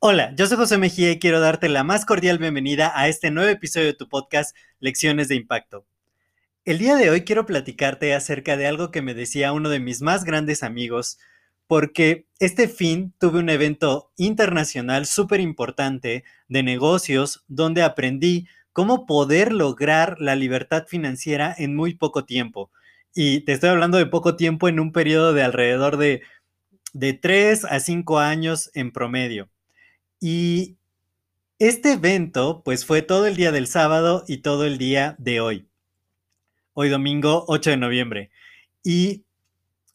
Hola, yo soy José Mejía y quiero darte la más cordial bienvenida a este nuevo episodio de tu podcast Lecciones de Impacto. El día de hoy quiero platicarte acerca de algo que me decía uno de mis más grandes amigos, porque este fin tuve un evento internacional súper importante de negocios donde aprendí cómo poder lograr la libertad financiera en muy poco tiempo. Y te estoy hablando de poco tiempo en un periodo de alrededor de, de 3 a 5 años en promedio. Y este evento, pues fue todo el día del sábado y todo el día de hoy. Hoy domingo 8 de noviembre. Y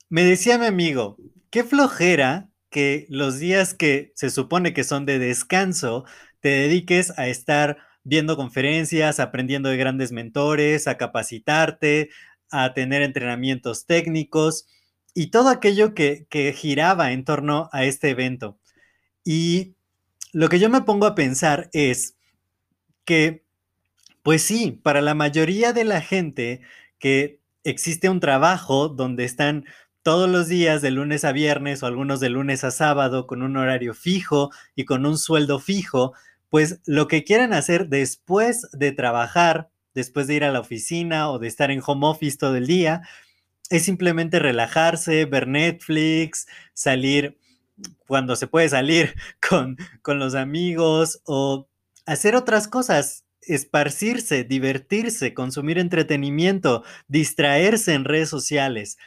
me decía mi amigo, qué flojera que los días que se supone que son de descanso, te dediques a estar viendo conferencias, aprendiendo de grandes mentores, a capacitarte, a tener entrenamientos técnicos y todo aquello que, giraba en torno a este evento. Y lo que yo me pongo a pensar es que, pues sí, para la mayoría de la gente que existe un trabajo donde están todos los días de lunes a viernes o algunos de lunes a sábado con un horario fijo y con un sueldo fijo, pues lo que quieren hacer después de trabajar, después de ir a la oficina o de estar en home office todo el día, es simplemente relajarse, ver Netflix, salir cuando se puede salir con, con los amigos o hacer otras cosas, esparcirse, divertirse, consumir entretenimiento, distraerse en redes sociales.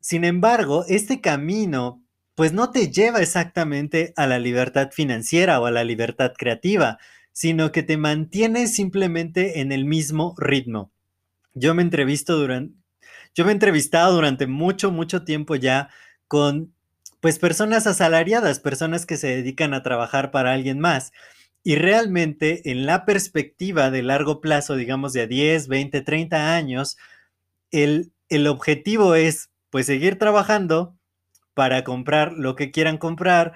Sin embargo, este camino pues no te lleva exactamente a la libertad financiera o a la libertad creativa, sino que te mantiene simplemente en el mismo ritmo. Yo me entrevisto durante yo me he entrevistado durante mucho mucho tiempo ya con pues personas asalariadas, personas que se dedican a trabajar para alguien más. Y realmente en la perspectiva de largo plazo, digamos de a 10, 20, 30 años, el, el objetivo es pues seguir trabajando para comprar lo que quieran comprar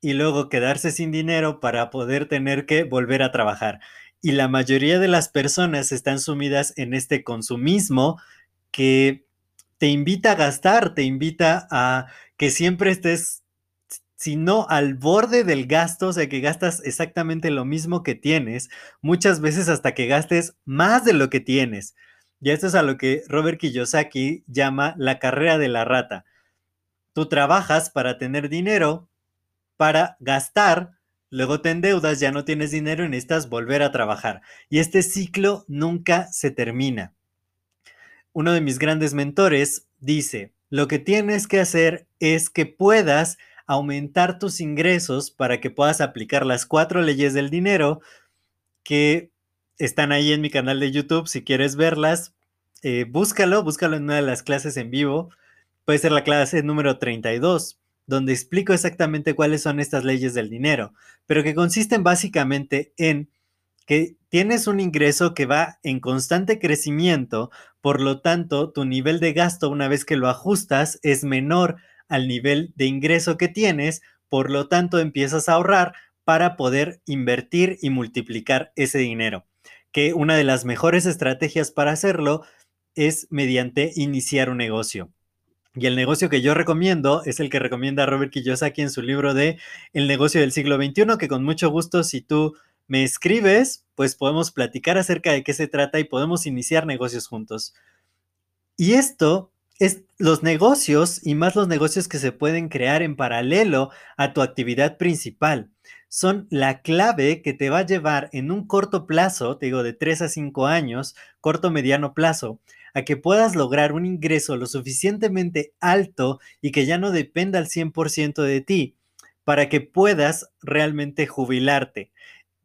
y luego quedarse sin dinero para poder tener que volver a trabajar. Y la mayoría de las personas están sumidas en este consumismo que te invita a gastar, te invita a que siempre estés, si no al borde del gasto, o sea, que gastas exactamente lo mismo que tienes, muchas veces hasta que gastes más de lo que tienes. Y esto es a lo que Robert Kiyosaki llama la carrera de la rata. Tú trabajas para tener dinero, para gastar, luego te endeudas, ya no tienes dinero y necesitas volver a trabajar. Y este ciclo nunca se termina. Uno de mis grandes mentores dice, lo que tienes que hacer es que puedas aumentar tus ingresos para que puedas aplicar las cuatro leyes del dinero que están ahí en mi canal de YouTube. Si quieres verlas, eh, búscalo, búscalo en una de las clases en vivo. Puede ser la clase número 32, donde explico exactamente cuáles son estas leyes del dinero, pero que consisten básicamente en que tienes un ingreso que va en constante crecimiento, por lo tanto, tu nivel de gasto una vez que lo ajustas es menor al nivel de ingreso que tienes, por lo tanto empiezas a ahorrar para poder invertir y multiplicar ese dinero. Que una de las mejores estrategias para hacerlo es mediante iniciar un negocio. Y el negocio que yo recomiendo es el que recomienda Robert Kiyosaki en su libro de El negocio del siglo XXI, que con mucho gusto si tú me escribes, pues podemos platicar acerca de qué se trata y podemos iniciar negocios juntos. Y esto es los negocios y más los negocios que se pueden crear en paralelo a tu actividad principal. Son la clave que te va a llevar en un corto plazo, te digo de 3 a 5 años, corto mediano plazo, a que puedas lograr un ingreso lo suficientemente alto y que ya no dependa al 100% de ti para que puedas realmente jubilarte.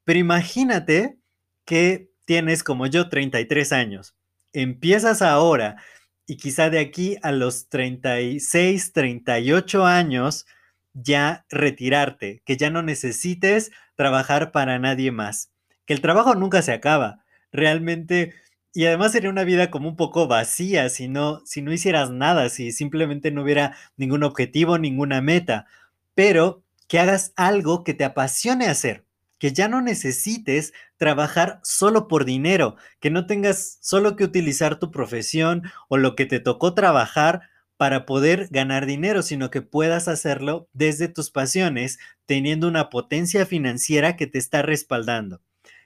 Pero imagínate que tienes como yo 33 años, empiezas ahora y quizá de aquí a los 36, 38 años ya retirarte, que ya no necesites trabajar para nadie más, que el trabajo nunca se acaba, realmente, y además sería una vida como un poco vacía si no, si no hicieras nada, si simplemente no hubiera ningún objetivo, ninguna meta, pero que hagas algo que te apasione hacer, que ya no necesites trabajar solo por dinero, que no tengas solo que utilizar tu profesión o lo que te tocó trabajar para poder ganar dinero, sino que puedas hacerlo desde tus pasiones, teniendo una potencia financiera que te está respaldando.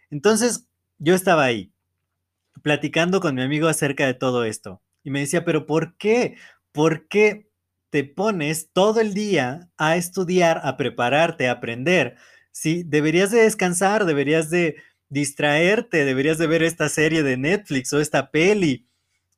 Entonces, yo estaba ahí, platicando con mi amigo acerca de todo esto, y me decía, pero ¿por qué? ¿Por qué te pones todo el día a estudiar, a prepararte, a aprender? Sí, deberías de descansar, deberías de distraerte, deberías de ver esta serie de Netflix o esta peli.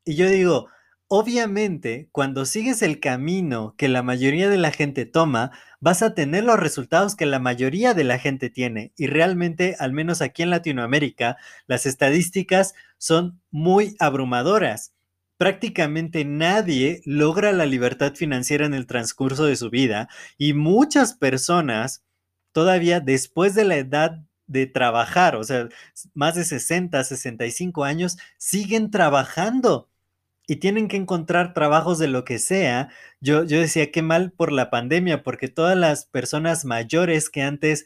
Y yo digo, obviamente, cuando sigues el camino que la mayoría de la gente toma, vas a tener los resultados que la mayoría de la gente tiene. Y realmente, al menos aquí en Latinoamérica, las estadísticas son muy abrumadoras. Prácticamente nadie logra la libertad financiera en el transcurso de su vida y muchas personas todavía después de la edad de trabajar, o sea, más de 60, 65 años, siguen trabajando y tienen que encontrar trabajos de lo que sea. Yo, yo decía qué mal por la pandemia, porque todas las personas mayores que antes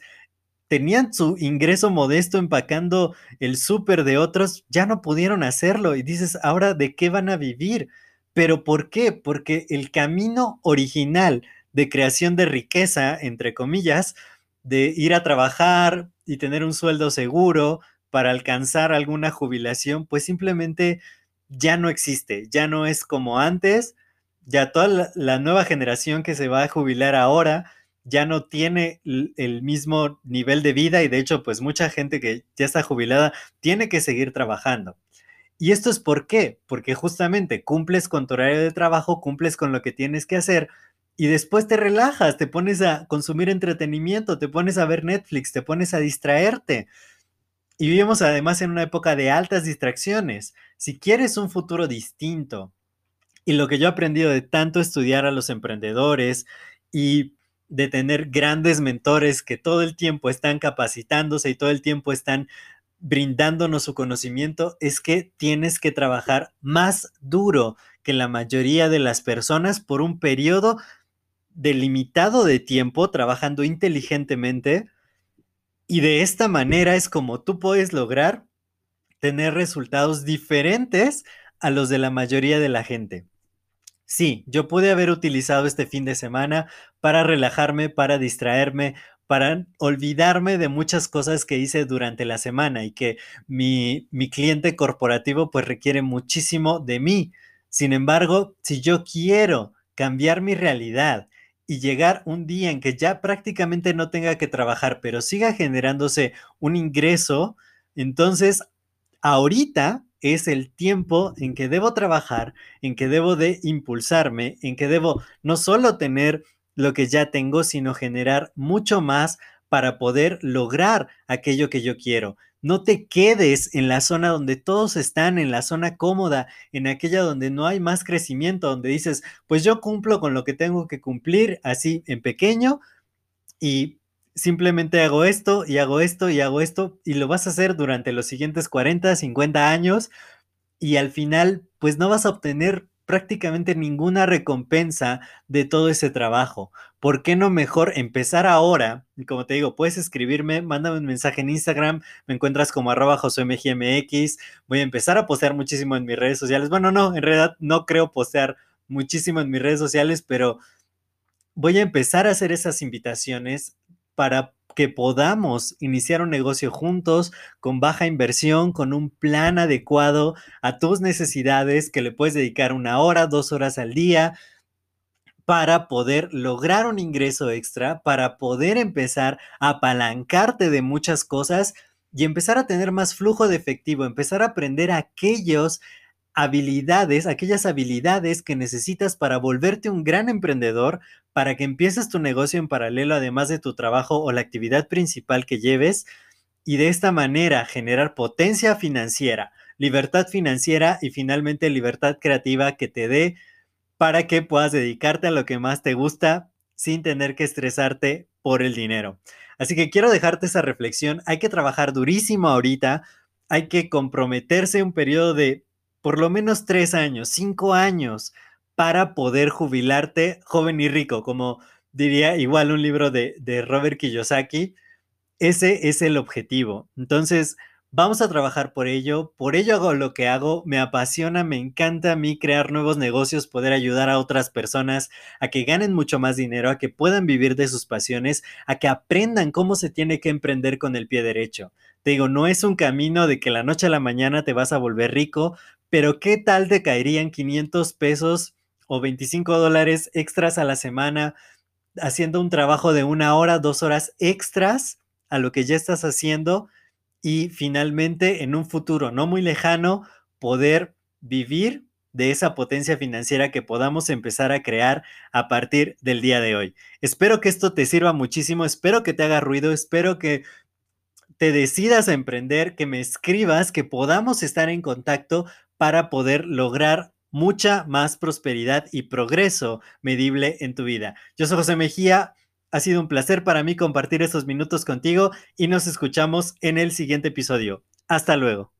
tenían su ingreso modesto empacando el súper de otros, ya no pudieron hacerlo. Y dices, ahora, ¿de qué van a vivir? ¿Pero por qué? Porque el camino original de creación de riqueza, entre comillas, de ir a trabajar y tener un sueldo seguro para alcanzar alguna jubilación, pues simplemente ya no existe, ya no es como antes, ya toda la, nueva generación que se va a jubilar ahora ya no tiene el mismo nivel de vida y de hecho pues mucha gente que ya está jubilada tiene que seguir trabajando. ¿Y esto es por qué? Porque justamente cumples con tu horario de trabajo, cumples con lo que tienes que hacer, y después te relajas, te pones a consumir entretenimiento, te pones a ver Netflix, te pones a distraerte. Y vivimos además en una época de altas distracciones. Si quieres un futuro distinto, y lo que yo he aprendido de tanto estudiar a los emprendedores y de tener grandes mentores que todo el tiempo están capacitándose y todo el tiempo están brindándonos su conocimiento, es que tienes que trabajar más duro que la mayoría de las personas por un periodo delimitado de tiempo trabajando inteligentemente y de esta manera es como tú puedes lograr tener resultados diferentes a los de la mayoría de la gente. Sí, yo pude haber utilizado este fin de semana para relajarme, para distraerme, para olvidarme de muchas cosas que hice durante la semana y que mi, mi cliente corporativo pues requiere muchísimo de mí. Sin embargo, si yo quiero cambiar mi realidad y llegar un día en que ya prácticamente no tenga que trabajar, pero siga generándose un ingreso, entonces ahorita es el tiempo en que debo trabajar, en que debo de impulsarme, en que debo no solo tener lo que ya tengo, sino generar mucho más para poder lograr aquello que yo quiero. No te quedes en la zona donde todos están, en la zona cómoda, en aquella donde no hay más crecimiento, donde dices, pues yo cumplo con lo que tengo que cumplir así en pequeño y simplemente hago esto y hago esto y hago esto y lo vas a hacer durante los siguientes 40, 50 años y al final pues no vas a obtener prácticamente ninguna recompensa de todo ese trabajo. ¿Por qué no mejor empezar ahora? Y como te digo, puedes escribirme, mándame un mensaje en Instagram, me encuentras como arroba josuemgmx, voy a empezar a postear muchísimo en mis redes sociales. Bueno, no, en realidad no creo postear muchísimo en mis redes sociales, pero voy a empezar a hacer esas invitaciones para que podamos iniciar un negocio juntos con baja inversión, con un plan adecuado a tus necesidades que le puedes dedicar una hora, dos horas al día para poder lograr un ingreso extra, para poder empezar a apalancarte de muchas cosas y empezar a tener más flujo de efectivo, empezar a aprender aquellos habilidades, aquellas habilidades que necesitas para volverte un gran emprendedor, para que empieces tu negocio en paralelo además de tu trabajo o la actividad principal que lleves y de esta manera generar potencia financiera, libertad financiera y finalmente libertad creativa que te dé para que puedas dedicarte a lo que más te gusta sin tener que estresarte por el dinero. Así que quiero dejarte esa reflexión. Hay que trabajar durísimo ahorita. Hay que comprometerse un periodo de por lo menos tres años, cinco años, para poder jubilarte joven y rico, como diría igual un libro de, de Robert Kiyosaki. Ese es el objetivo. Entonces, Vamos a trabajar por ello, por ello hago lo que hago, me apasiona, me encanta a mí crear nuevos negocios, poder ayudar a otras personas a que ganen mucho más dinero, a que puedan vivir de sus pasiones, a que aprendan cómo se tiene que emprender con el pie derecho. Te digo, no es un camino de que la noche a la mañana te vas a volver rico, pero ¿qué tal te caerían 500 pesos o 25 dólares extras a la semana haciendo un trabajo de una hora, dos horas extras a lo que ya estás haciendo? y finalmente en un futuro no muy lejano poder vivir de esa potencia financiera que podamos empezar a crear a partir del día de hoy. Espero que esto te sirva muchísimo, espero que te haga ruido, espero que te decidas a emprender, que me escribas, que podamos estar en contacto para poder lograr mucha más prosperidad y progreso medible en tu vida. Yo soy José Mejía. Ha sido un placer para mí compartir estos minutos contigo y nos escuchamos en el siguiente episodio. Hasta luego.